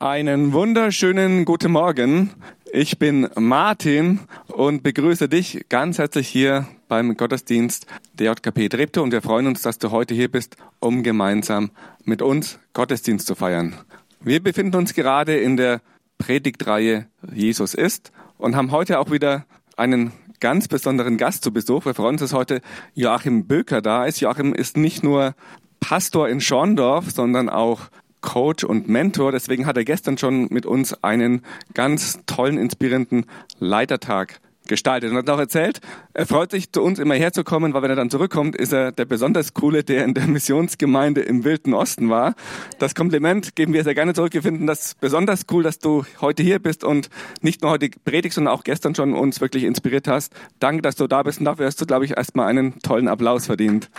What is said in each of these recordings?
Einen wunderschönen guten Morgen. Ich bin Martin und begrüße dich ganz herzlich hier beim Gottesdienst der JKP Treptow und wir freuen uns, dass du heute hier bist, um gemeinsam mit uns Gottesdienst zu feiern. Wir befinden uns gerade in der Predigtreihe Jesus ist und haben heute auch wieder einen ganz besonderen Gast zu Besuch. Wir freuen uns, dass heute Joachim Böker da ist. Joachim ist nicht nur Pastor in Schorndorf, sondern auch Coach und Mentor. Deswegen hat er gestern schon mit uns einen ganz tollen, inspirierenden Leitertag gestaltet und hat auch erzählt, er freut sich, zu uns immer herzukommen, weil wenn er dann zurückkommt, ist er der besonders coole, der in der Missionsgemeinde im Wilden Osten war. Das Kompliment geben wir sehr gerne zurück. Wir finden das besonders cool, dass du heute hier bist und nicht nur heute predigst, sondern auch gestern schon uns wirklich inspiriert hast. Danke, dass du da bist und dafür hast du, glaube ich, erstmal einen tollen Applaus verdient.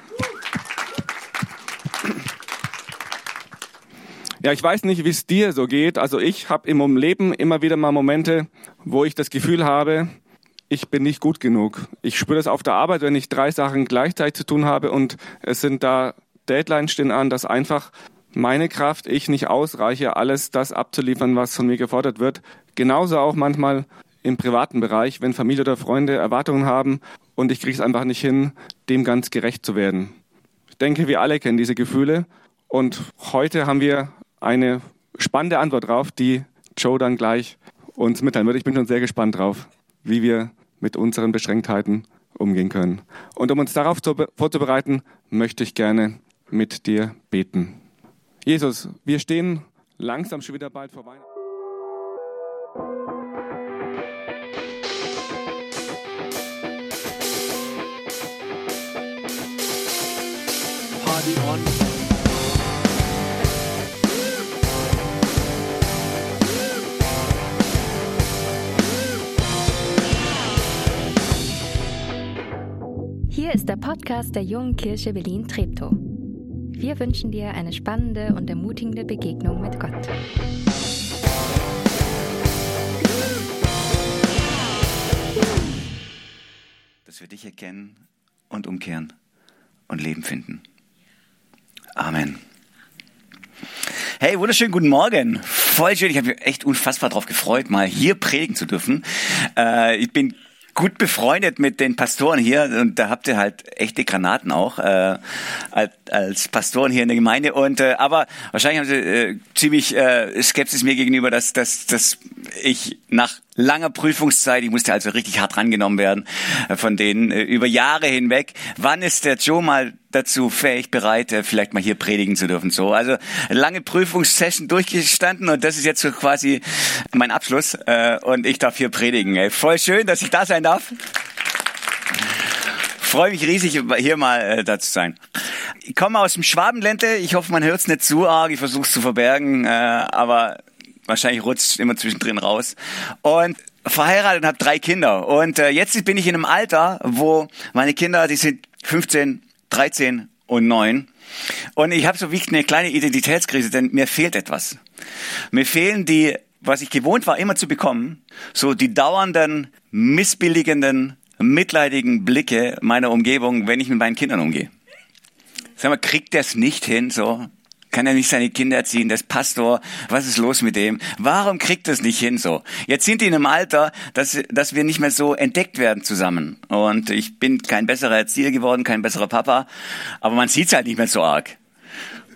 Ja, ich weiß nicht, wie es dir so geht. Also ich habe im Leben immer wieder mal Momente, wo ich das Gefühl habe, ich bin nicht gut genug. Ich spüre das auf der Arbeit, wenn ich drei Sachen gleichzeitig zu tun habe und es sind da Deadlines stehen an, dass einfach meine Kraft, ich nicht ausreiche, alles das abzuliefern, was von mir gefordert wird. Genauso auch manchmal im privaten Bereich, wenn Familie oder Freunde Erwartungen haben und ich kriege es einfach nicht hin, dem ganz gerecht zu werden. Ich denke, wir alle kennen diese Gefühle und heute haben wir eine spannende Antwort drauf, die Joe dann gleich uns mitteilen wird. Ich bin schon sehr gespannt drauf, wie wir mit unseren Beschränktheiten umgehen können. Und um uns darauf vorzubereiten, möchte ich gerne mit dir beten. Jesus, wir stehen langsam schon wieder bald vor Weihnachten. Party on. Hier ist der Podcast der Jungen Kirche Berlin-Treptow. Wir wünschen dir eine spannende und ermutigende Begegnung mit Gott. Dass wir dich erkennen und umkehren und Leben finden. Amen. Hey, wunderschönen guten Morgen. Voll schön. Ich habe mich echt unfassbar darauf gefreut, mal hier predigen zu dürfen. Äh, ich bin gut befreundet mit den Pastoren hier. Und da habt ihr halt echte Granaten auch äh, als, als Pastoren hier in der Gemeinde. Und äh, aber wahrscheinlich haben sie äh, ziemlich äh, Skepsis mir gegenüber, dass dass dass ich nach langer Prüfungszeit, ich musste also richtig hart rangenommen werden äh, von denen äh, über Jahre hinweg. Wann ist der Joe mal dazu fähig, bereit, äh, vielleicht mal hier predigen zu dürfen? So, also lange Prüfungssession durchgestanden und das ist jetzt so quasi mein Abschluss und ich darf hier predigen. Voll schön, dass ich da sein darf. Freue mich riesig, hier mal da zu sein. Ich komme aus dem Schwabenländle. Ich hoffe, man hört es nicht zu arg. Ich versuche es zu verbergen, aber wahrscheinlich rutscht immer zwischendrin raus. Und verheiratet und habe drei Kinder. Und äh, jetzt bin ich in einem Alter, wo meine Kinder, die sind 15, 13 und 9. Und ich habe so wie eine kleine Identitätskrise, denn mir fehlt etwas. Mir fehlen die, was ich gewohnt war, immer zu bekommen, so die dauernden, missbilligenden, mitleidigen Blicke meiner Umgebung, wenn ich mit meinen Kindern umgehe. Sag mal, kriegt es nicht hin, so? Kann er nicht seine Kinder erziehen? Das Pastor, was ist los mit dem? Warum kriegt das nicht hin so? Jetzt sind die in einem Alter, dass, dass wir nicht mehr so entdeckt werden zusammen. Und ich bin kein besserer Erzieher geworden, kein besserer Papa, aber man sieht's halt nicht mehr so arg.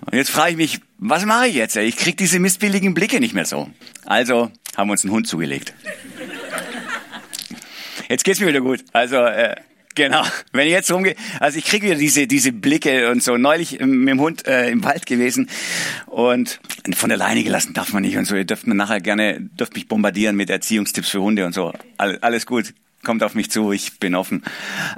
Und jetzt frage ich mich, was mache ich jetzt? Ich krieg diese missbilligen Blicke nicht mehr so. Also haben wir uns einen Hund zugelegt. Jetzt geht's mir wieder gut. Also äh, Genau. Wenn ich jetzt rumgehe, also ich kriege wieder diese diese Blicke und so. Neulich mit dem Hund äh, im Wald gewesen und von der Leine gelassen darf man nicht und so. Ihr dürft mir nachher gerne dürft mich bombardieren mit Erziehungstipps für Hunde und so. All, alles gut kommt auf mich zu, ich bin offen.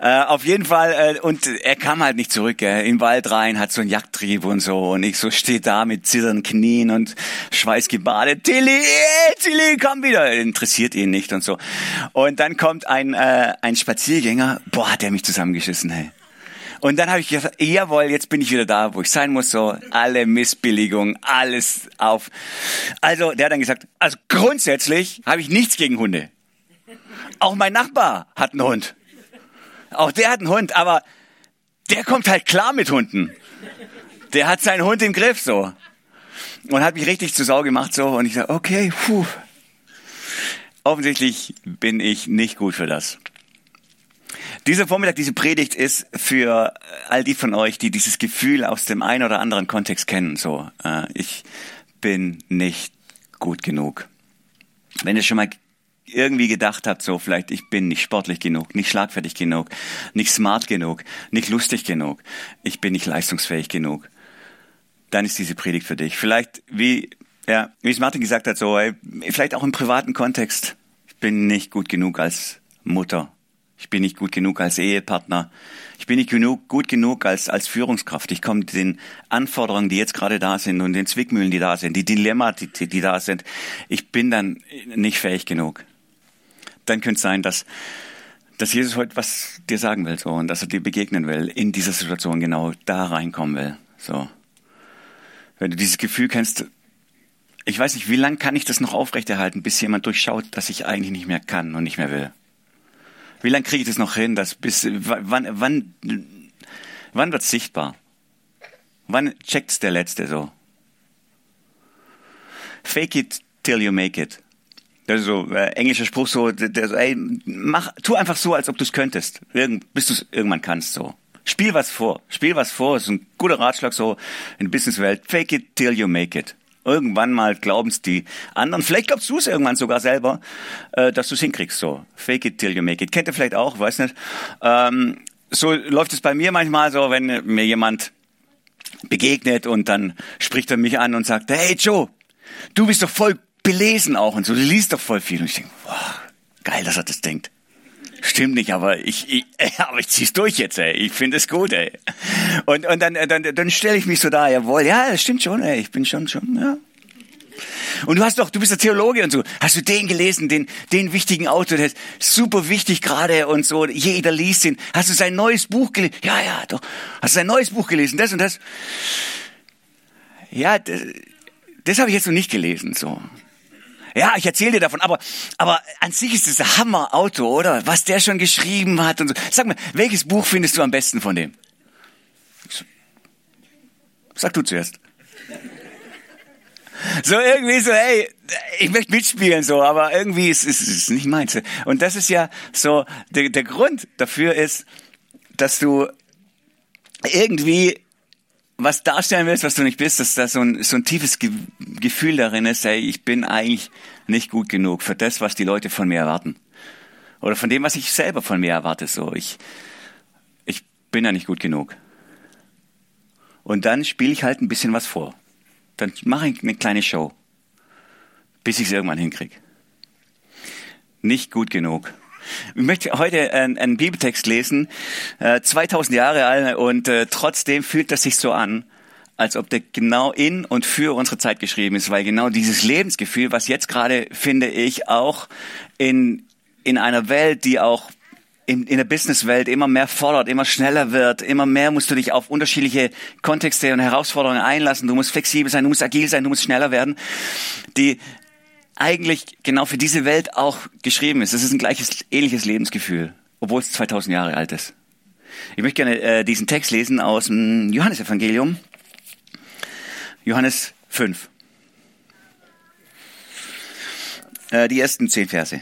Äh, auf jeden Fall, äh, und er kam halt nicht zurück, äh, im Wald rein, hat so einen Jagdtrieb und so, und ich so stehe da mit zitternden Knien und schweißgebadet, Tilly, äh, Tilly, komm wieder, interessiert ihn nicht und so. Und dann kommt ein, äh, ein Spaziergänger, boah, hat der mich zusammengeschissen, hey. Und dann habe ich gesagt, jawohl, jetzt bin ich wieder da, wo ich sein muss, so alle Missbilligung, alles auf. Also, der hat dann gesagt, also grundsätzlich habe ich nichts gegen Hunde. Auch mein Nachbar hat einen Hund. Auch der hat einen Hund, aber der kommt halt klar mit Hunden. Der hat seinen Hund im Griff so. und hat mich richtig zur Sau gemacht so und ich sage, okay, puh. Offensichtlich bin ich nicht gut für das. Dieser Vormittag, diese Predigt ist für all die von euch, die dieses Gefühl aus dem einen oder anderen Kontext kennen. So, äh, ich bin nicht gut genug. Wenn ihr schon mal irgendwie gedacht habt, so vielleicht ich bin nicht sportlich genug, nicht schlagfertig genug, nicht smart genug, nicht lustig genug, ich bin nicht leistungsfähig genug, dann ist diese Predigt für dich. Vielleicht wie ja, wie es Martin gesagt hat, so ey, vielleicht auch im privaten Kontext. Ich bin nicht gut genug als Mutter. Ich bin nicht gut genug als Ehepartner. Ich bin nicht genug, gut genug als, als Führungskraft. Ich komme den Anforderungen, die jetzt gerade da sind und den Zwickmühlen, die da sind, die Dilemma, die, die da sind. Ich bin dann nicht fähig genug dann könnte es sein, dass, dass Jesus heute was dir sagen will, so, und dass er dir begegnen will, in dieser Situation genau da reinkommen will, so. Wenn du dieses Gefühl kennst, ich weiß nicht, wie lange kann ich das noch aufrechterhalten, bis jemand durchschaut, dass ich eigentlich nicht mehr kann und nicht mehr will? Wie lange kriege ich das noch hin, dass bis, wann, wann, wann wird's sichtbar? Wann checkt's der Letzte so? Fake it till you make it. Das ist so äh, englischer Spruch so, der, so, ey, mach, tu einfach so, als ob du es könntest, Irgend, bis du es irgendwann kannst so. Spiel was vor, spiel was vor, ist ein guter Ratschlag so in der Businesswelt. Fake it till you make it. Irgendwann mal glauben es die anderen, vielleicht glaubst du es irgendwann sogar selber, äh, dass du es hinkriegst so. Fake it till you make it. Kennt ihr vielleicht auch, weiß nicht. Ähm, so läuft es bei mir manchmal so, wenn mir jemand begegnet und dann spricht er mich an und sagt, hey Joe, du bist doch voll belesen auch und so. Du liest doch voll viel. Und ich denke, wow, geil, dass er das denkt. Stimmt nicht, aber ich, ich, aber ich zieh's durch jetzt, ey. Ich finde es gut, ey. Und, und dann, dann, dann stelle ich mich so da, jawohl, ja, das stimmt schon, ey. Ich bin schon, schon, ja. Und du hast doch, du bist der Theologe und so. Hast du den gelesen, den, den wichtigen Autor, der ist super wichtig gerade und so. Jeder liest ihn. Hast du sein neues Buch gelesen? Ja, ja, doch. Hast du sein neues Buch gelesen? Das und das? Ja, das, das habe ich jetzt noch nicht gelesen, so. Ja, ich erzähle dir davon, aber, aber an sich ist es ein Hammer-Auto, oder? Was der schon geschrieben hat und so. Sag mir, welches Buch findest du am besten von dem? Sag du zuerst. So irgendwie so, hey, ich möchte mitspielen so, aber irgendwie ist es ist, ist nicht meins. Und das ist ja so, der, der Grund dafür ist, dass du irgendwie was darstellen willst, was du nicht bist, dass da so ein, so ein tiefes Ge Gefühl darin ist, ey, ich bin eigentlich nicht gut genug für das, was die Leute von mir erwarten. Oder von dem, was ich selber von mir erwarte, so. Ich, ich bin ja nicht gut genug. Und dann spiele ich halt ein bisschen was vor. Dann mache ich eine kleine Show. Bis ich es irgendwann hinkriege. Nicht gut genug. Ich möchte heute einen, einen Bibeltext lesen, äh, 2000 Jahre alt und äh, trotzdem fühlt das sich so an, als ob der genau in und für unsere Zeit geschrieben ist, weil genau dieses Lebensgefühl, was jetzt gerade, finde ich, auch in, in einer Welt, die auch in, in der Businesswelt immer mehr fordert, immer schneller wird, immer mehr musst du dich auf unterschiedliche Kontexte und Herausforderungen einlassen, du musst flexibel sein, du musst agil sein, du musst schneller werden, die eigentlich genau für diese Welt auch geschrieben ist. Es ist ein gleiches, ähnliches Lebensgefühl, obwohl es 2000 Jahre alt ist. Ich möchte gerne äh, diesen Text lesen aus dem Johannesevangelium. Johannes 5. Äh, die ersten zehn Verse.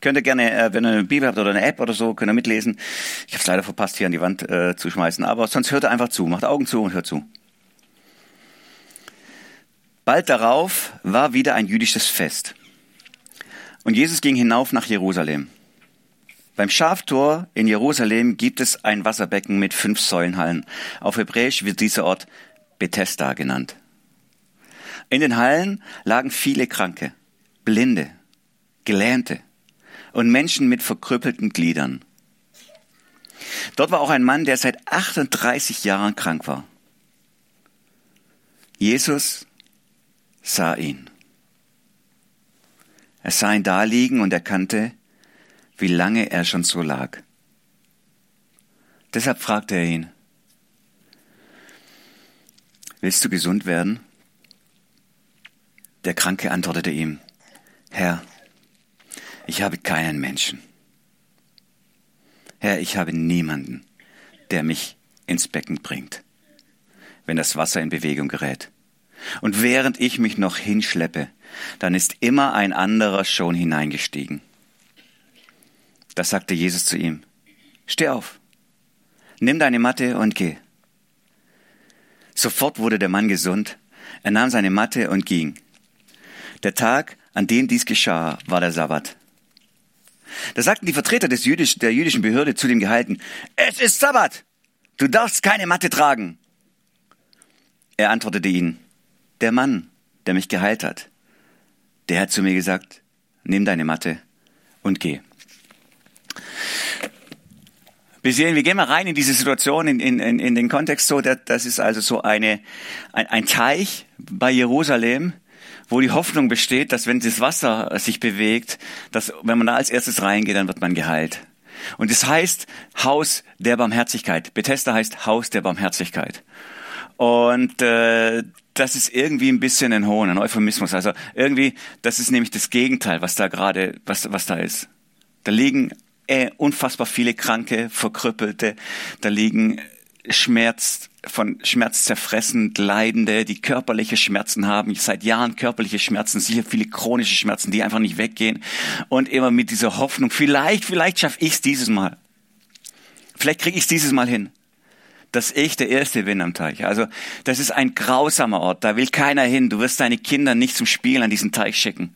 Könnt ihr gerne, äh, wenn ihr eine Bibel habt oder eine App oder so, könnt ihr mitlesen. Ich habe es leider verpasst, hier an die Wand äh, zu schmeißen, aber sonst hört ihr einfach zu. Macht Augen zu und hört zu. Bald darauf war wieder ein jüdisches Fest. Und Jesus ging hinauf nach Jerusalem. Beim Schaftor in Jerusalem gibt es ein Wasserbecken mit fünf Säulenhallen. Auf Hebräisch wird dieser Ort Bethesda genannt. In den Hallen lagen viele Kranke, Blinde, Gelähmte und Menschen mit verkrüppelten Gliedern. Dort war auch ein Mann, der seit 38 Jahren krank war. Jesus sah ihn. Er sah ihn da liegen und erkannte, wie lange er schon so lag. Deshalb fragte er ihn, Willst du gesund werden? Der Kranke antwortete ihm, Herr, ich habe keinen Menschen. Herr, ich habe niemanden, der mich ins Becken bringt, wenn das Wasser in Bewegung gerät. Und während ich mich noch hinschleppe, dann ist immer ein anderer schon hineingestiegen. Da sagte Jesus zu ihm, steh auf, nimm deine Matte und geh. Sofort wurde der Mann gesund, er nahm seine Matte und ging. Der Tag, an dem dies geschah, war der Sabbat. Da sagten die Vertreter des Jüdisch, der jüdischen Behörde zu dem Gehalten, es ist Sabbat, du darfst keine Matte tragen. Er antwortete ihnen, der Mann, der mich geheilt hat, der hat zu mir gesagt, nimm deine Matte und geh. Wir sehen, wir gehen mal rein in diese Situation, in, in, in den Kontext so, das ist also so eine, ein, ein Teich bei Jerusalem, wo die Hoffnung besteht, dass wenn das Wasser sich bewegt, dass wenn man da als erstes reingeht, dann wird man geheilt. Und es das heißt Haus der Barmherzigkeit. Bethesda heißt Haus der Barmherzigkeit. Und äh, das ist irgendwie ein bisschen ein Hohn, ein Euphemismus. Also irgendwie, das ist nämlich das Gegenteil, was da gerade, was, was da ist. Da liegen äh, unfassbar viele Kranke, Verkrüppelte, da liegen Schmerz, von Schmerz zerfressen, Leidende, die körperliche Schmerzen haben, seit Jahren körperliche Schmerzen, sicher viele chronische Schmerzen, die einfach nicht weggehen und immer mit dieser Hoffnung, vielleicht, vielleicht schaffe ich es dieses Mal. Vielleicht kriege ich es dieses Mal hin dass ich der Erste bin am Teich. Also das ist ein grausamer Ort, da will keiner hin. Du wirst deine Kinder nicht zum Spielen an diesen Teich schicken.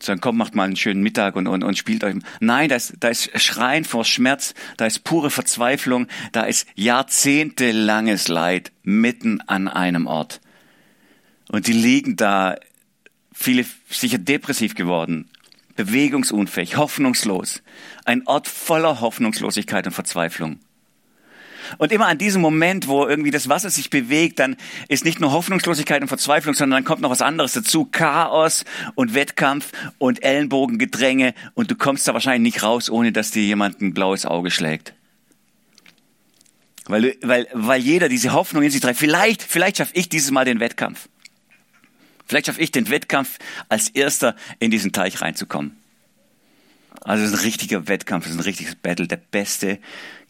Sagen, komm, macht mal einen schönen Mittag und, und, und spielt euch. Nein, da ist, da ist Schreien vor Schmerz, da ist pure Verzweiflung, da ist jahrzehntelanges Leid mitten an einem Ort. Und die liegen da, viele sicher depressiv geworden, bewegungsunfähig, hoffnungslos. Ein Ort voller Hoffnungslosigkeit und Verzweiflung. Und immer an diesem Moment, wo irgendwie das Wasser sich bewegt, dann ist nicht nur Hoffnungslosigkeit und Verzweiflung, sondern dann kommt noch was anderes dazu. Chaos und Wettkampf und Ellenbogengedränge und du kommst da wahrscheinlich nicht raus, ohne dass dir jemand ein blaues Auge schlägt. Weil, weil, weil jeder diese Hoffnung in sich trägt. Vielleicht, vielleicht schaffe ich dieses Mal den Wettkampf. Vielleicht schaffe ich den Wettkampf, als Erster in diesen Teich reinzukommen. Also es ist ein richtiger Wettkampf, es ist ein richtiges Battle. Der Beste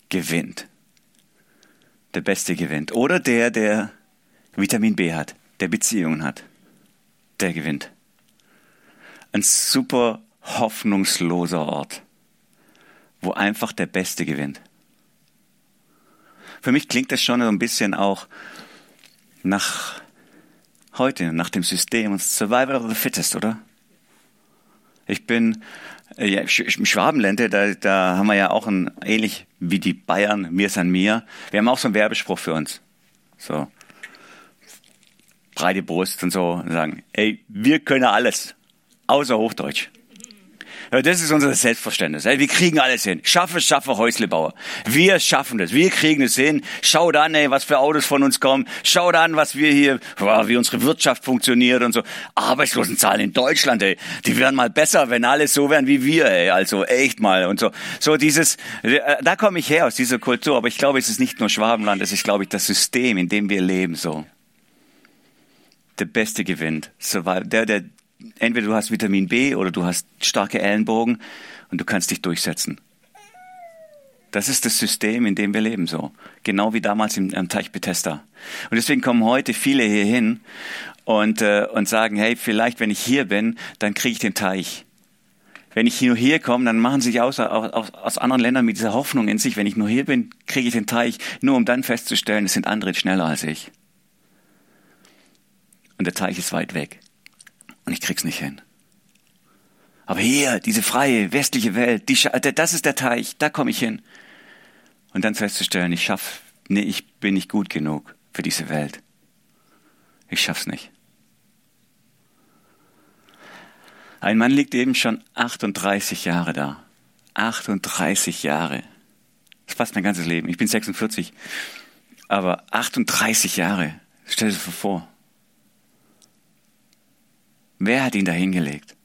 gewinnt der Beste gewinnt. Oder der, der Vitamin B hat, der Beziehungen hat, der gewinnt. Ein super hoffnungsloser Ort, wo einfach der Beste gewinnt. Für mich klingt das schon so ein bisschen auch nach heute, nach dem System und Survival of the Fittest, oder? Ich bin äh, ja, im da, da haben wir ja auch ein, ähnlich wie die Bayern, mir san mir. Wir haben auch so einen Werbespruch für uns. So. Breite Brust und so und sagen, ey, wir können alles. Außer Hochdeutsch. Ja, das ist unser Selbstverständnis. Wir kriegen alles hin. Schaffe, schaffe, Häuslebauer. Wir schaffen das. Wir kriegen es hin. Schaut an, ey, was für Autos von uns kommen. Schaut an, was wir hier, wie unsere Wirtschaft funktioniert und so. Arbeitslosenzahlen in Deutschland, ey. Die wären mal besser, wenn alle so wären wie wir, ey. Also echt mal und so. So dieses, äh, da komme ich her aus dieser Kultur. Aber ich glaube, es ist nicht nur Schwabenland. Es ist, glaube ich, das System, in dem wir leben, so. Der Beste gewinnt. Der, der entweder du hast Vitamin B oder du hast starke Ellenbogen und du kannst dich durchsetzen. Das ist das System, in dem wir leben, so. Genau wie damals im, am Teich Bethesda. Und deswegen kommen heute viele hier hin und, äh, und sagen, hey, vielleicht, wenn ich hier bin, dann kriege ich den Teich. Wenn ich nur hier komme, dann machen sich aus, aus, aus anderen Ländern mit dieser Hoffnung in sich, wenn ich nur hier bin, kriege ich den Teich, nur um dann festzustellen, es sind andere schneller als ich. Und der Teich ist weit weg und ich krieg's nicht hin. Aber hier, diese freie westliche Welt, die, das ist der Teich, da komme ich hin. Und dann festzustellen, ich schaff, nee, ich bin nicht gut genug für diese Welt. Ich schaff's nicht. Ein Mann liegt eben schon 38 Jahre da. 38 Jahre. Das fast mein ganzes Leben. Ich bin 46. Aber 38 Jahre. Stell dir das vor. Wer hat ihn da hingelegt?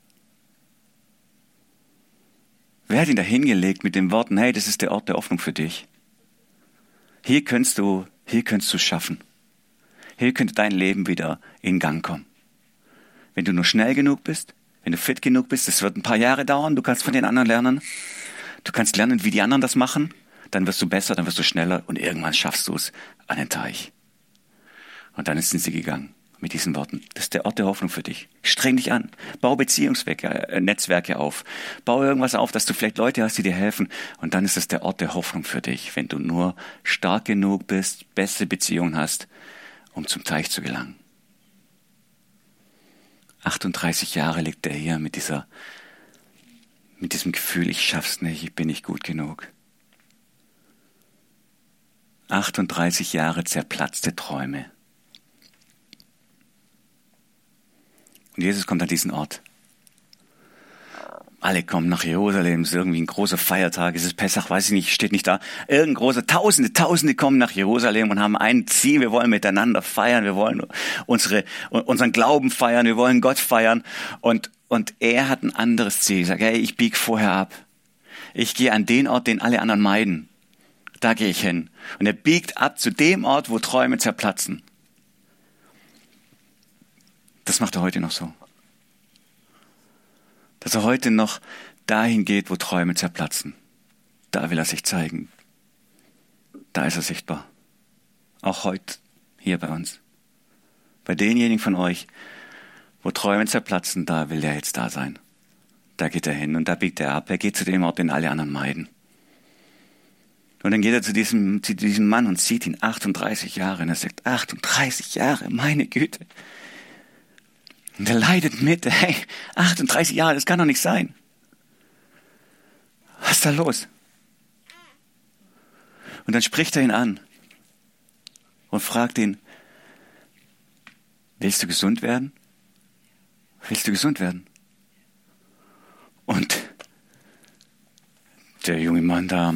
Wer hat ihn da hingelegt mit den Worten, hey, das ist der Ort der Hoffnung für dich. Hier kannst du, hier kannst du schaffen. Hier könnte dein Leben wieder in Gang kommen. Wenn du nur schnell genug bist, wenn du fit genug bist, das wird ein paar Jahre dauern, du kannst von den anderen lernen. Du kannst lernen, wie die anderen das machen, dann wirst du besser, dann wirst du schneller und irgendwann schaffst du es an den Teich. Und dann sind sie gegangen. Mit diesen Worten. Das ist der Ort der Hoffnung für dich. Streng dich an. Bau Beziehungsnetzwerke äh, auf. Bau irgendwas auf, dass du vielleicht Leute hast, die dir helfen. Und dann ist es der Ort der Hoffnung für dich, wenn du nur stark genug bist, beste Beziehungen hast, um zum Teich zu gelangen. 38 Jahre liegt er hier mit dieser, mit diesem Gefühl, ich schaff's nicht, ich bin nicht gut genug. 38 Jahre zerplatzte Träume. Und Jesus kommt an diesen Ort. Alle kommen nach Jerusalem, es ist irgendwie ein großer Feiertag, es ist Pessach, weiß ich nicht, steht nicht da. Irgendein großer, Tausende, Tausende kommen nach Jerusalem und haben ein Ziel, wir wollen miteinander feiern, wir wollen unsere, unseren Glauben feiern, wir wollen Gott feiern. Und, und er hat ein anderes Ziel, sagt, hey, ich bieg vorher ab. Ich gehe an den Ort, den alle anderen meiden. Da gehe ich hin. Und er biegt ab zu dem Ort, wo Träume zerplatzen. Das macht er heute noch so. Dass er heute noch dahin geht, wo Träume zerplatzen. Da will er sich zeigen. Da ist er sichtbar. Auch heute hier bei uns. Bei denjenigen von euch, wo Träume zerplatzen, da will er jetzt da sein. Da geht er hin und da biegt er ab. Er geht zu dem Ort, den alle anderen meiden. Und dann geht er zu diesem, zu diesem Mann und sieht ihn 38 Jahre und er sagt, 38 Jahre, meine Güte. Und er leidet mit. Hey, 38 Jahre, das kann doch nicht sein. Was ist da los? Und dann spricht er ihn an und fragt ihn, willst du gesund werden? Willst du gesund werden? Und der junge Mann da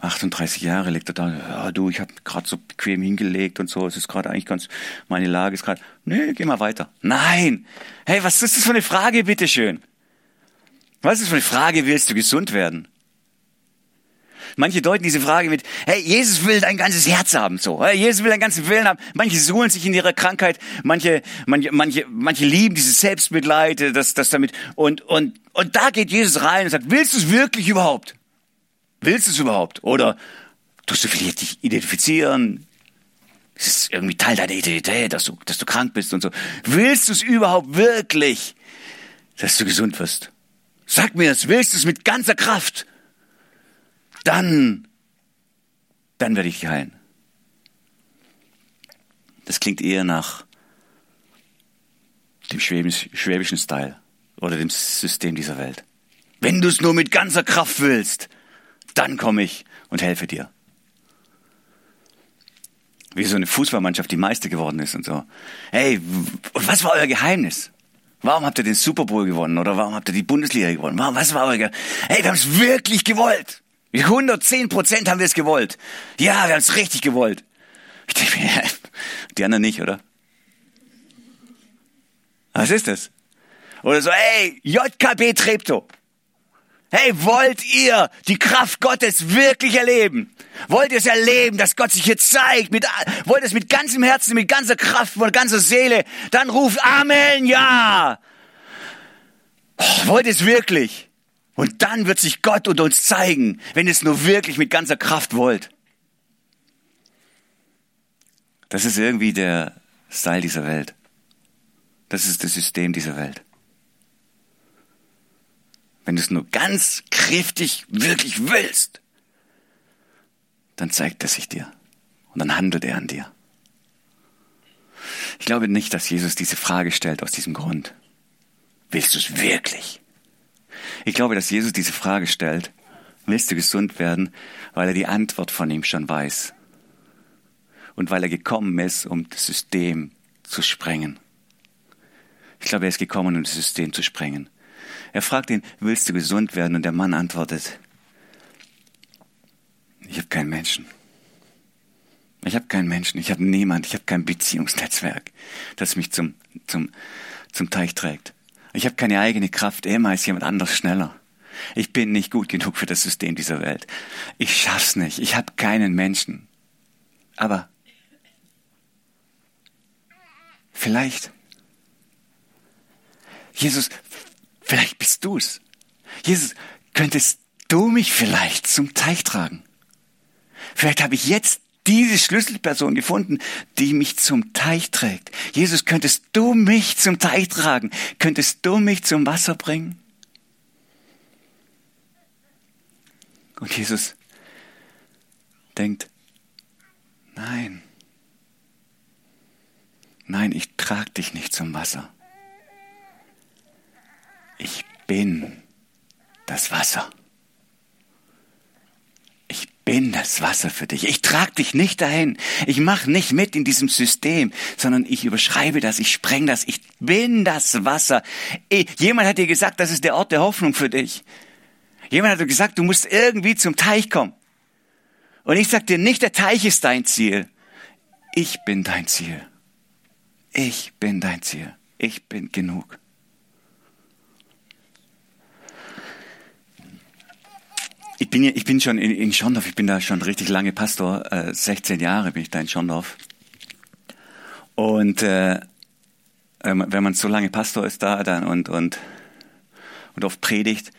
38 Jahre liegt er da, ja du, ich habe gerade so bequem hingelegt und so, es ist gerade eigentlich ganz, meine Lage ist gerade, nee, geh mal weiter. Nein! Hey, was ist das für eine Frage, bitteschön? Was ist das für eine Frage, willst du gesund werden? Manche deuten diese Frage mit, hey, Jesus will dein ganzes Herz haben, so. Hey, Jesus will deinen ganzen Willen haben. Manche suhlen sich in ihrer Krankheit. Manche, manche, manche, manche lieben dieses Selbstmitleid, das, das damit. Und, und, und da geht Jesus rein und sagt, willst du es wirklich überhaupt? Willst du es überhaupt? Oder tust du vielleicht dich identifizieren? Es ist irgendwie Teil deiner Identität, dass du, dass du krank bist und so. Willst du es überhaupt wirklich, dass du gesund wirst? Sag mir es, willst du es mit ganzer Kraft? Dann, dann werde ich dich heilen. Das klingt eher nach dem schwäbischen Style oder dem System dieser Welt. Wenn du es nur mit ganzer Kraft willst, dann komme ich und helfe dir. Wie so eine Fußballmannschaft, die Meister geworden ist und so. Hey, was war euer Geheimnis? Warum habt ihr den Super Bowl gewonnen oder warum habt ihr die Bundesliga gewonnen? Warum, was war euer Geheimnis? Hey, wir haben es wirklich gewollt. 110 Prozent haben wir es gewollt. Ja, wir haben es richtig gewollt. Die anderen nicht, oder? Was ist das? Oder so, hey, JKB Treptow. Hey, wollt ihr die Kraft Gottes wirklich erleben? Wollt ihr es erleben, dass Gott sich hier zeigt? Mit, wollt ihr es mit ganzem Herzen, mit ganzer Kraft, mit ganzer Seele? Dann ruft Amen, ja! Oh, wollt ihr es wirklich? Und dann wird sich Gott unter uns zeigen, wenn ihr es nur wirklich mit ganzer Kraft wollt. Das ist irgendwie der Style dieser Welt. Das ist das System dieser Welt. Wenn du es nur ganz kräftig wirklich willst, dann zeigt er sich dir und dann handelt er an dir. Ich glaube nicht, dass Jesus diese Frage stellt aus diesem Grund. Willst du es wirklich? Ich glaube, dass Jesus diese Frage stellt, willst du gesund werden, weil er die Antwort von ihm schon weiß und weil er gekommen ist, um das System zu sprengen. Ich glaube, er ist gekommen, um das System zu sprengen. Er fragt ihn, willst du gesund werden? Und der Mann antwortet, ich habe keinen Menschen. Ich habe keinen Menschen, ich habe niemand, ich habe kein Beziehungsnetzwerk, das mich zum, zum, zum Teich trägt. Ich habe keine eigene Kraft, immer ist jemand anders schneller. Ich bin nicht gut genug für das System dieser Welt. Ich schaff's nicht, ich habe keinen Menschen. Aber vielleicht, Jesus, Vielleicht bist du's. Jesus, könntest du mich vielleicht zum Teich tragen? Vielleicht habe ich jetzt diese Schlüsselperson gefunden, die mich zum Teich trägt. Jesus, könntest du mich zum Teich tragen? Könntest du mich zum Wasser bringen? Und Jesus denkt, nein, nein, ich trage dich nicht zum Wasser. Bin das Wasser. Ich bin das Wasser für dich. Ich trage dich nicht dahin. Ich mache nicht mit in diesem System, sondern ich überschreibe das, ich spreng das. Ich bin das Wasser. Jemand hat dir gesagt, das ist der Ort der Hoffnung für dich. Jemand hat gesagt, du musst irgendwie zum Teich kommen. Und ich sag dir nicht, der Teich ist dein Ziel. Ich bin dein Ziel. Ich bin dein Ziel. Ich bin genug. Ich bin, ich bin schon in, in Schondorf, ich bin da schon richtig lange Pastor, äh, 16 Jahre bin ich da in Schondorf. Und äh, wenn man so lange Pastor ist da dann und, und, und oft predigt,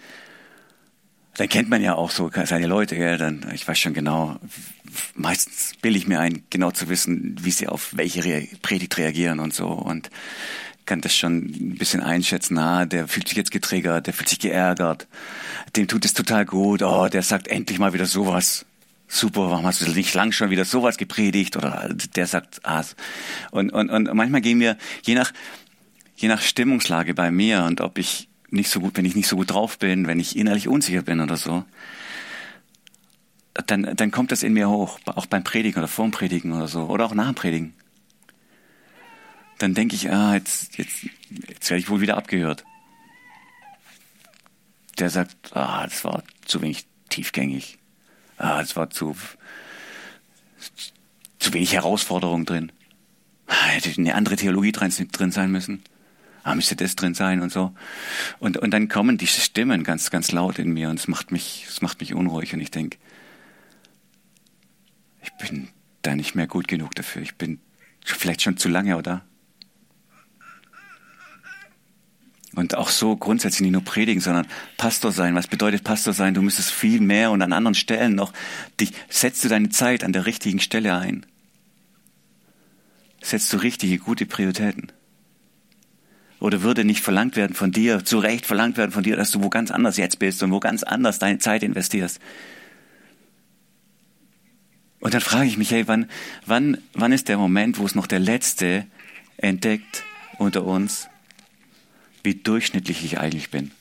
dann kennt man ja auch so seine Leute, gell? Dann, ich weiß schon genau, meistens bilde ich mir ein, genau zu wissen, wie sie auf welche Re Predigt reagieren und so und kann das schon ein bisschen einschätzen. Ah, der fühlt sich jetzt getriggert, der fühlt sich geärgert, dem tut es total gut. Oh, der sagt endlich mal wieder sowas. Super, warum hast du nicht lang schon wieder sowas gepredigt? Oder der sagt, ah. Und, und, und manchmal gehen wir, je nach, je nach Stimmungslage bei mir und ob ich nicht so gut, wenn ich nicht so gut drauf bin, wenn ich innerlich unsicher bin oder so, dann, dann kommt das in mir hoch, auch beim Predigen oder vorm Predigen oder so, oder auch nach dem Predigen. Dann denke ich, ah, jetzt, jetzt, jetzt werde ich wohl wieder abgehört. Der sagt, ah, das war zu wenig tiefgängig. Ah, das war zu, zu wenig Herausforderung drin. Ah, hätte eine andere Theologie drin, drin sein müssen ah, müsste das drin sein und so. Und, und dann kommen diese Stimmen ganz, ganz laut in mir und es macht mich, es macht mich unruhig und ich denke, ich bin da nicht mehr gut genug dafür. Ich bin vielleicht schon zu lange, oder? Und auch so grundsätzlich nicht nur predigen, sondern Pastor sein. Was bedeutet Pastor sein? Du müsstest viel mehr und an anderen Stellen noch dich, setzt du deine Zeit an der richtigen Stelle ein. Setzt du richtige, gute Prioritäten oder würde nicht verlangt werden von dir, zu Recht verlangt werden von dir, dass du wo ganz anders jetzt bist und wo ganz anders deine Zeit investierst. Und dann frage ich mich, hey, wann, wann, wann ist der Moment, wo es noch der Letzte entdeckt unter uns, wie durchschnittlich ich eigentlich bin?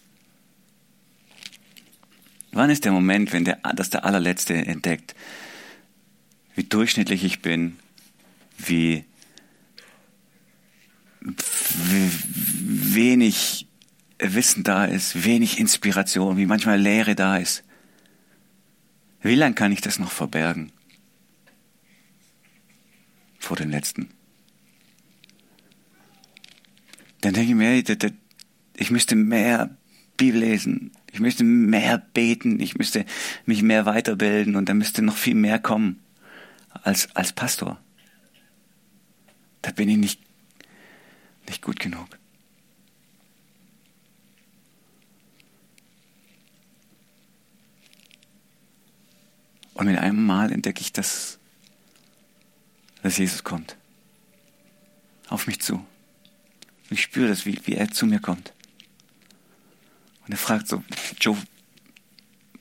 Wann ist der Moment, wenn der, dass der allerletzte entdeckt, wie durchschnittlich ich bin, wie wenig Wissen da ist, wenig Inspiration, wie manchmal Leere da ist. Wie lange kann ich das noch verbergen? Vor den Letzten. Dann denke ich mir, ich müsste mehr Bibel lesen, ich müsste mehr beten, ich müsste mich mehr weiterbilden und da müsste noch viel mehr kommen als, als Pastor. Da bin ich nicht nicht gut genug. Und mit einem Mal entdecke ich, dass, dass Jesus kommt. Auf mich zu. Und ich spüre das, wie, wie er zu mir kommt. Und er fragt so, Joe,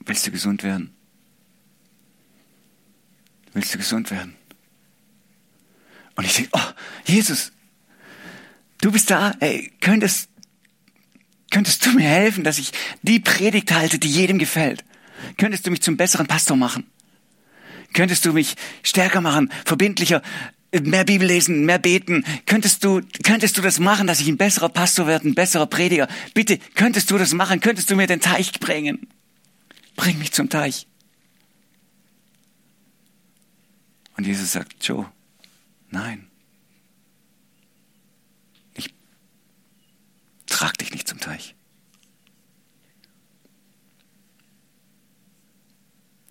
willst du gesund werden? Willst du gesund werden? Und ich denke, oh, Jesus, du bist da, ey, könntest, könntest du mir helfen, dass ich die Predigt halte, die jedem gefällt? Könntest du mich zum besseren Pastor machen? Könntest du mich stärker machen, verbindlicher, mehr Bibel lesen, mehr beten? Könntest du, könntest du das machen, dass ich ein besserer Pastor werde, ein besserer Prediger? Bitte, könntest du das machen? Könntest du mir den Teich bringen? Bring mich zum Teich. Und Jesus sagt, Joe, nein. Trag dich nicht zum Teich.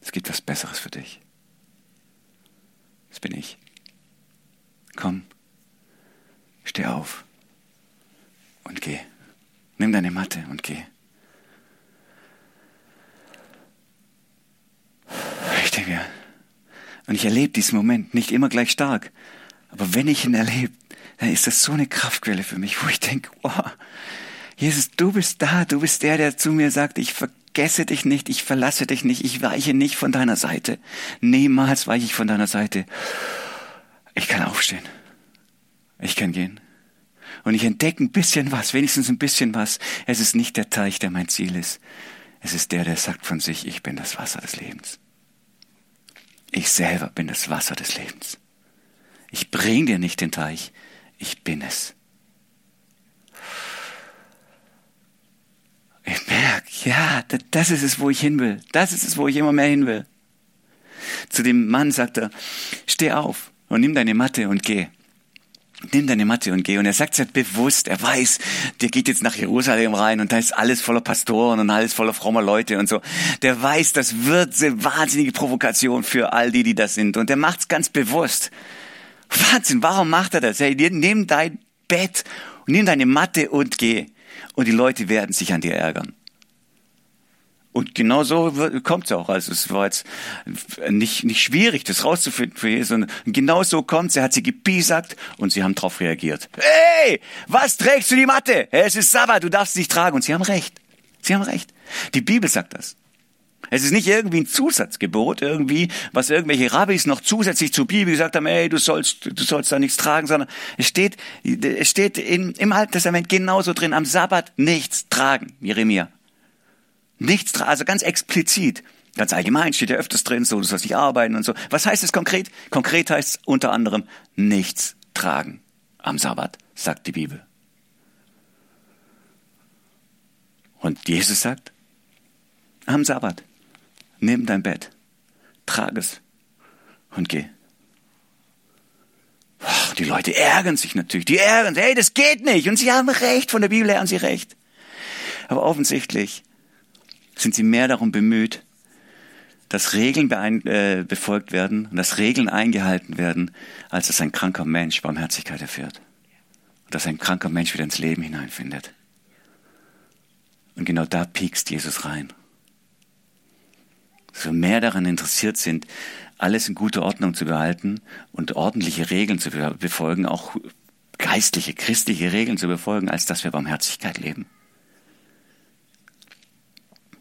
Es gibt was Besseres für dich. Das bin ich. Komm, steh auf und geh. Nimm deine Matte und geh. Ich denke mir, Und ich erlebe diesen Moment nicht immer gleich stark. Aber wenn ich ihn erlebe, dann ist das so eine Kraftquelle für mich, wo ich denke, oh, Jesus, du bist da, du bist der, der zu mir sagt, ich vergesse dich nicht, ich verlasse dich nicht, ich weiche nicht von deiner Seite. Niemals weiche ich von deiner Seite. Ich kann aufstehen. Ich kann gehen. Und ich entdecke ein bisschen was, wenigstens ein bisschen was. Es ist nicht der Teich, der mein Ziel ist. Es ist der, der sagt von sich, ich bin das Wasser des Lebens. Ich selber bin das Wasser des Lebens. Ich bring dir nicht den Teich, ich bin es. Ich merke, ja, das ist es, wo ich hin will. Das ist es, wo ich immer mehr hin will. Zu dem Mann sagt er, steh auf und nimm deine Matte und geh nimm deine Matte und geh. Und er sagt es halt bewusst, er weiß, der geht jetzt nach Jerusalem rein und da ist alles voller Pastoren und alles voller frommer Leute und so. Der weiß, das wird eine wahnsinnige Provokation für all die, die das sind. Und der macht es ganz bewusst. Wahnsinn, warum macht er das? Hey, nimm dein Bett und nimm deine Matte und geh. Und die Leute werden sich an dir ärgern. Und genau so kommt es auch. Also es war jetzt nicht, nicht schwierig, das rauszufinden für Jesus, sondern genau so kommt Er hat sie gepiesackt und sie haben darauf reagiert. Hey, was trägst du die Matte? Es ist Sabbat, du darfst sie nicht tragen. Und sie haben recht. Sie haben recht. Die Bibel sagt das. Es ist nicht irgendwie ein Zusatzgebot, irgendwie, was irgendwelche Rabbis noch zusätzlich zur Bibel gesagt haben, ey, du sollst, du sollst da nichts tragen, sondern es steht, es steht in, im Alten Testament genauso drin, am Sabbat nichts tragen, Jeremia. Nichts, also ganz explizit. Ganz allgemein steht ja öfters drin, so, du sollst nicht arbeiten und so. Was heißt es konkret? Konkret heißt es unter anderem nichts tragen am Sabbat, sagt die Bibel. Und Jesus sagt, am Sabbat, nimm dein Bett, trag es und geh. die Leute ärgern sich natürlich, die ärgern sich, hey, das geht nicht. Und sie haben recht, von der Bibel her haben sie recht. Aber offensichtlich sind sie mehr darum bemüht, dass Regeln äh, befolgt werden und dass Regeln eingehalten werden, als dass ein kranker Mensch Barmherzigkeit erfährt. Und dass ein kranker Mensch wieder ins Leben hineinfindet. Und genau da piekst Jesus rein. Dass wir mehr daran interessiert sind, alles in guter Ordnung zu behalten und ordentliche Regeln zu befolgen, auch geistliche, christliche Regeln zu befolgen, als dass wir Barmherzigkeit leben.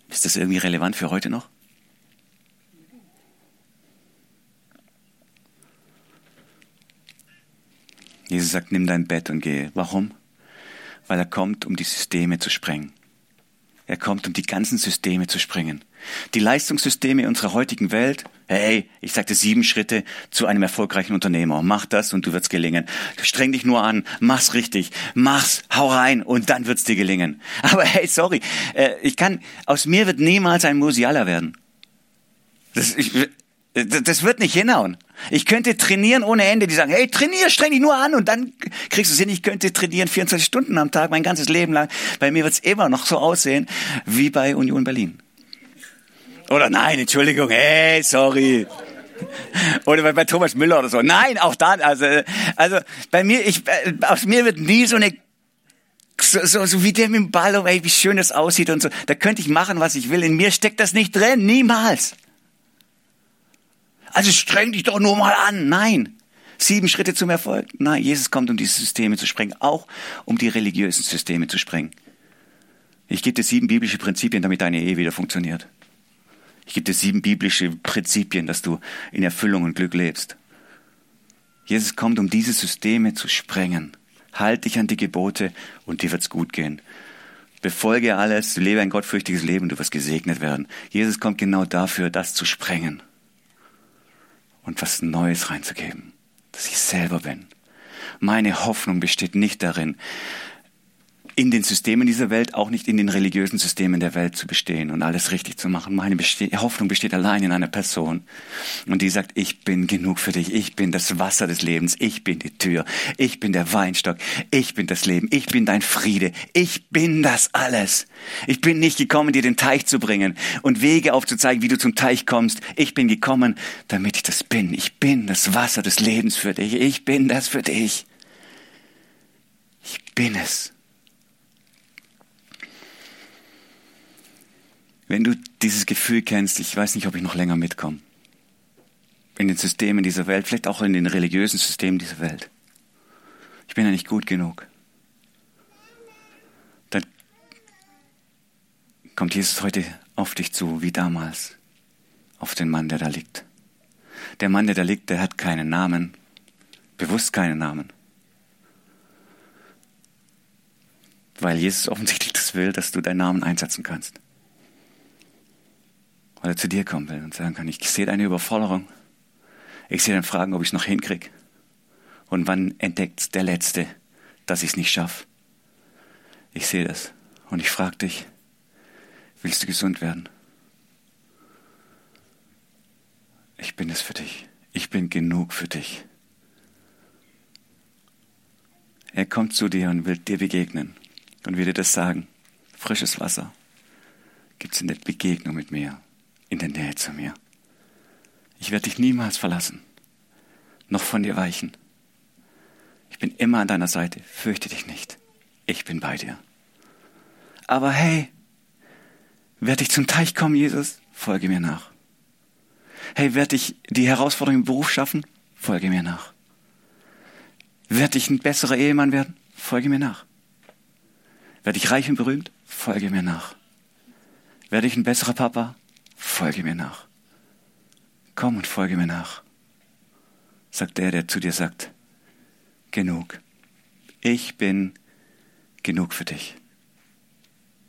Ist das irgendwie relevant für heute noch? Jesus sagt, nimm dein Bett und gehe. Warum? Weil er kommt, um die Systeme zu sprengen. Er kommt, um die ganzen Systeme zu sprengen. Die Leistungssysteme unserer heutigen Welt, hey, ich sagte sieben Schritte zu einem erfolgreichen Unternehmer. Mach das und du wirst gelingen. Streng dich nur an, mach's richtig, mach's, hau rein und dann wird's dir gelingen. Aber hey, sorry, äh, ich kann, aus mir wird niemals ein Musialer werden. Das, ich, das wird nicht hinhauen. Ich könnte trainieren ohne Ende. Die sagen, hey, trainier, streng dich nur an und dann kriegst du es hin. Ich könnte trainieren 24 Stunden am Tag, mein ganzes Leben lang. Bei mir wird es immer noch so aussehen wie bei Union Berlin. Oder nein, Entschuldigung, hey, sorry. Oder bei, Thomas Müller oder so. Nein, auch da, also, also bei mir, ich, äh, aus mir wird nie so eine so, so, so wie der mit dem Ball, oh, ey, wie schön das aussieht und so. Da könnte ich machen, was ich will. In mir steckt das nicht drin, niemals. Also streng dich doch nur mal an. Nein. Sieben Schritte zum Erfolg. Nein, Jesus kommt, um diese Systeme zu sprengen, auch um die religiösen Systeme zu sprengen. Ich gebe dir sieben biblische Prinzipien, damit deine Ehe wieder funktioniert. Ich gebe dir sieben biblische Prinzipien, dass du in Erfüllung und Glück lebst. Jesus kommt, um diese Systeme zu sprengen. Halt dich an die Gebote und dir wird's gut gehen. Befolge alles, lebe ein gottfürchtiges Leben, du wirst gesegnet werden. Jesus kommt genau dafür, das zu sprengen und was Neues reinzugeben, dass ich selber bin. Meine Hoffnung besteht nicht darin, in den Systemen dieser Welt, auch nicht in den religiösen Systemen der Welt zu bestehen und alles richtig zu machen. Meine Beste Hoffnung besteht allein in einer Person. Und die sagt, ich bin genug für dich. Ich bin das Wasser des Lebens. Ich bin die Tür. Ich bin der Weinstock. Ich bin das Leben. Ich bin dein Friede. Ich bin das alles. Ich bin nicht gekommen, dir den Teich zu bringen und Wege aufzuzeigen, wie du zum Teich kommst. Ich bin gekommen, damit ich das bin. Ich bin das Wasser des Lebens für dich. Ich bin das für dich. Ich bin es. Wenn du dieses Gefühl kennst, ich weiß nicht, ob ich noch länger mitkomme. in den Systemen dieser Welt, vielleicht auch in den religiösen Systemen dieser Welt. Ich bin ja nicht gut genug. Dann kommt Jesus heute auf dich zu, wie damals, auf den Mann, der da liegt. Der Mann, der da liegt, der hat keinen Namen, bewusst keinen Namen. Weil Jesus offensichtlich das will, dass du deinen Namen einsetzen kannst. Weil er zu dir kommen will und sagen kann, ich sehe deine Überforderung. Ich sehe dann Fragen, ob ich es noch hinkriege. Und wann entdeckt der Letzte, dass ich es nicht schaffe? Ich sehe das. Und ich frage dich, willst du gesund werden? Ich bin es für dich. Ich bin genug für dich. Er kommt zu dir und will dir begegnen und will dir das sagen. Frisches Wasser gibt es in der Begegnung mit mir, in der Nähe zu mir. Ich werde dich niemals verlassen, noch von dir weichen. Ich bin immer an deiner Seite, fürchte dich nicht. Ich bin bei dir. Aber hey, werde ich zum Teich kommen, Jesus? Folge mir nach. Hey, werde ich die Herausforderung im Beruf schaffen? Folge mir nach. Werde ich ein besserer Ehemann werden? Folge mir nach. Werde ich reich und berühmt? Folge mir nach. Werde ich ein besserer Papa? Folge mir nach. Komm und folge mir nach. Sagt der, der zu dir sagt, genug. Ich bin genug für dich.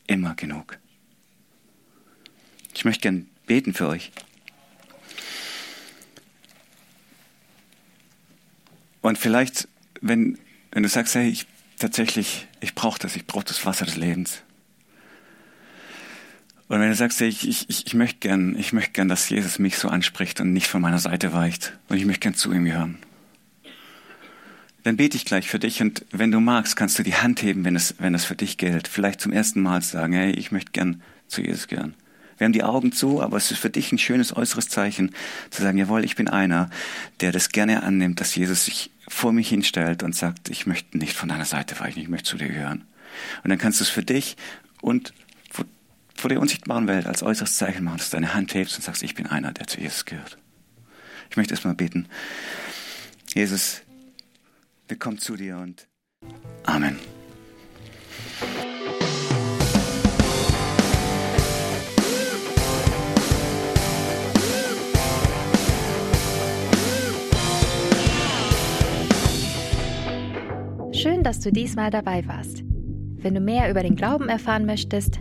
Immer genug. Ich möchte gern beten für euch. Und vielleicht, wenn, wenn du sagst, hey, ich tatsächlich, ich brauche das, ich brauche das Wasser des Lebens. Und wenn du sagst, ich, ich, ich möchte gern, ich möchte gern, dass Jesus mich so anspricht und nicht von meiner Seite weicht. Und ich möchte gern zu ihm gehören. Dann bete ich gleich für dich und wenn du magst, kannst du die Hand heben, wenn es, wenn es für dich gilt. Vielleicht zum ersten Mal sagen, hey, ich möchte gern zu Jesus gehören. Wir haben die Augen zu, aber es ist für dich ein schönes äußeres Zeichen, zu sagen, jawohl, ich bin einer, der das gerne annimmt, dass Jesus sich vor mich hinstellt und sagt, ich möchte nicht von deiner Seite weichen, ich möchte zu dir gehören. Und dann kannst du es für dich und vor, der unsichtbaren Welt als äußeres Zeichen machen, dass du deine Hand hebst und sagst, ich bin einer, der zu Jesus gehört. Ich möchte erstmal beten. Jesus, wir kommen zu dir und Amen. Schön, dass du diesmal dabei warst. Wenn du mehr über den Glauben erfahren möchtest,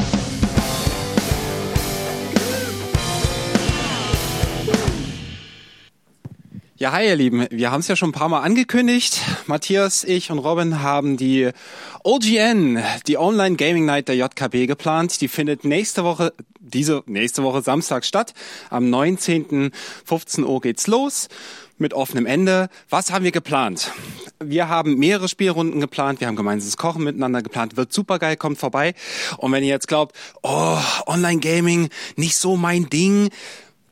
Ja, hi ihr Lieben. Wir haben es ja schon ein paar Mal angekündigt. Matthias, ich und Robin haben die OGN, die Online Gaming Night der JKB geplant. Die findet nächste Woche, diese nächste Woche Samstag statt. Am 19. 15 Uhr geht's los mit offenem Ende. Was haben wir geplant? Wir haben mehrere Spielrunden geplant, wir haben gemeinsames Kochen miteinander geplant, wird super geil, kommt vorbei. Und wenn ihr jetzt glaubt, oh, Online Gaming, nicht so mein Ding,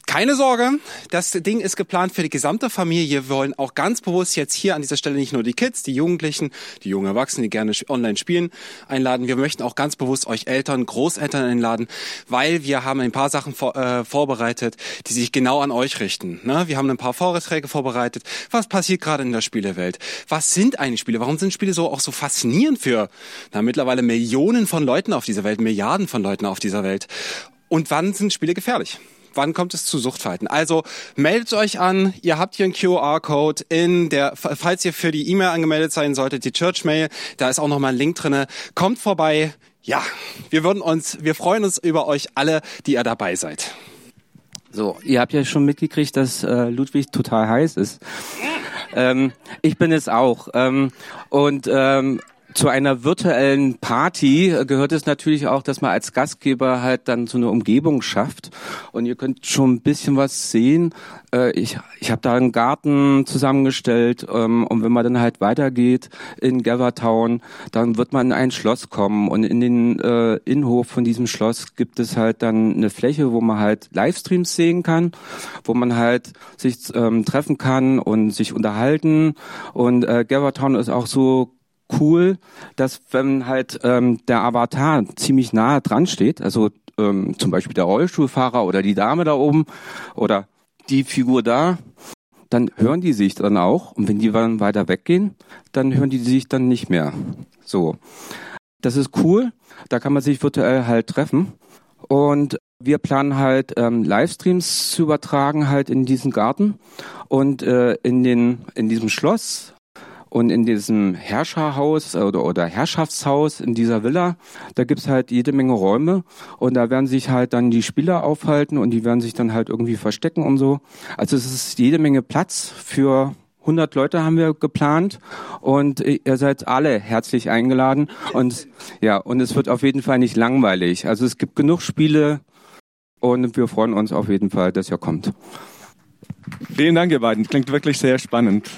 keine Sorge, das Ding ist geplant für die gesamte Familie. Wir wollen auch ganz bewusst jetzt hier an dieser Stelle nicht nur die Kids, die Jugendlichen, die jungen Erwachsenen, die gerne online spielen, einladen. Wir möchten auch ganz bewusst euch Eltern, Großeltern einladen, weil wir haben ein paar Sachen vor, äh, vorbereitet, die sich genau an euch richten. Ne? Wir haben ein paar Vorträge vorbereitet. Was passiert gerade in der Spielewelt? Was sind eigentlich Spiele? Warum sind Spiele so auch so faszinierend für na, mittlerweile Millionen von Leuten auf dieser Welt, Milliarden von Leuten auf dieser Welt? Und wann sind Spiele gefährlich? Wann kommt es zu Suchtverhalten? Also meldet euch an, ihr habt hier einen QR-Code in der, falls ihr für die E-Mail angemeldet sein solltet, die Church-Mail, da ist auch nochmal ein Link drinne. Kommt vorbei. Ja, wir würden uns, wir freuen uns über euch alle, die ihr dabei seid. So, ihr habt ja schon mitgekriegt, dass äh, Ludwig total heiß ist. Ähm, ich bin es auch. Ähm, und ähm, zu einer virtuellen Party gehört es natürlich auch, dass man als Gastgeber halt dann so eine Umgebung schafft. Und ihr könnt schon ein bisschen was sehen. Äh, ich ich habe da einen Garten zusammengestellt. Ähm, und wenn man dann halt weitergeht in Gathertown, dann wird man in ein Schloss kommen. Und in den äh, Innenhof von diesem Schloss gibt es halt dann eine Fläche, wo man halt Livestreams sehen kann, wo man halt sich ähm, treffen kann und sich unterhalten. Und äh, Gathertown ist auch so cool, dass wenn halt ähm, der Avatar ziemlich nahe dran steht, also ähm, zum Beispiel der Rollstuhlfahrer oder die Dame da oben oder die Figur da, dann hören die sich dann auch und wenn die dann weiter weggehen, dann hören die sich dann nicht mehr. So. Das ist cool, da kann man sich virtuell halt treffen und wir planen halt ähm, Livestreams zu übertragen halt in diesen Garten und äh, in den in diesem Schloss und in diesem Herrscherhaus oder, oder Herrschaftshaus in dieser Villa, da gibt's halt jede Menge Räume und da werden sich halt dann die Spieler aufhalten und die werden sich dann halt irgendwie verstecken und so. Also es ist jede Menge Platz für 100 Leute haben wir geplant und ihr seid alle herzlich eingeladen und ja, und es wird auf jeden Fall nicht langweilig. Also es gibt genug Spiele und wir freuen uns auf jeden Fall, dass ihr kommt. Vielen Dank, ihr beiden. Klingt wirklich sehr spannend.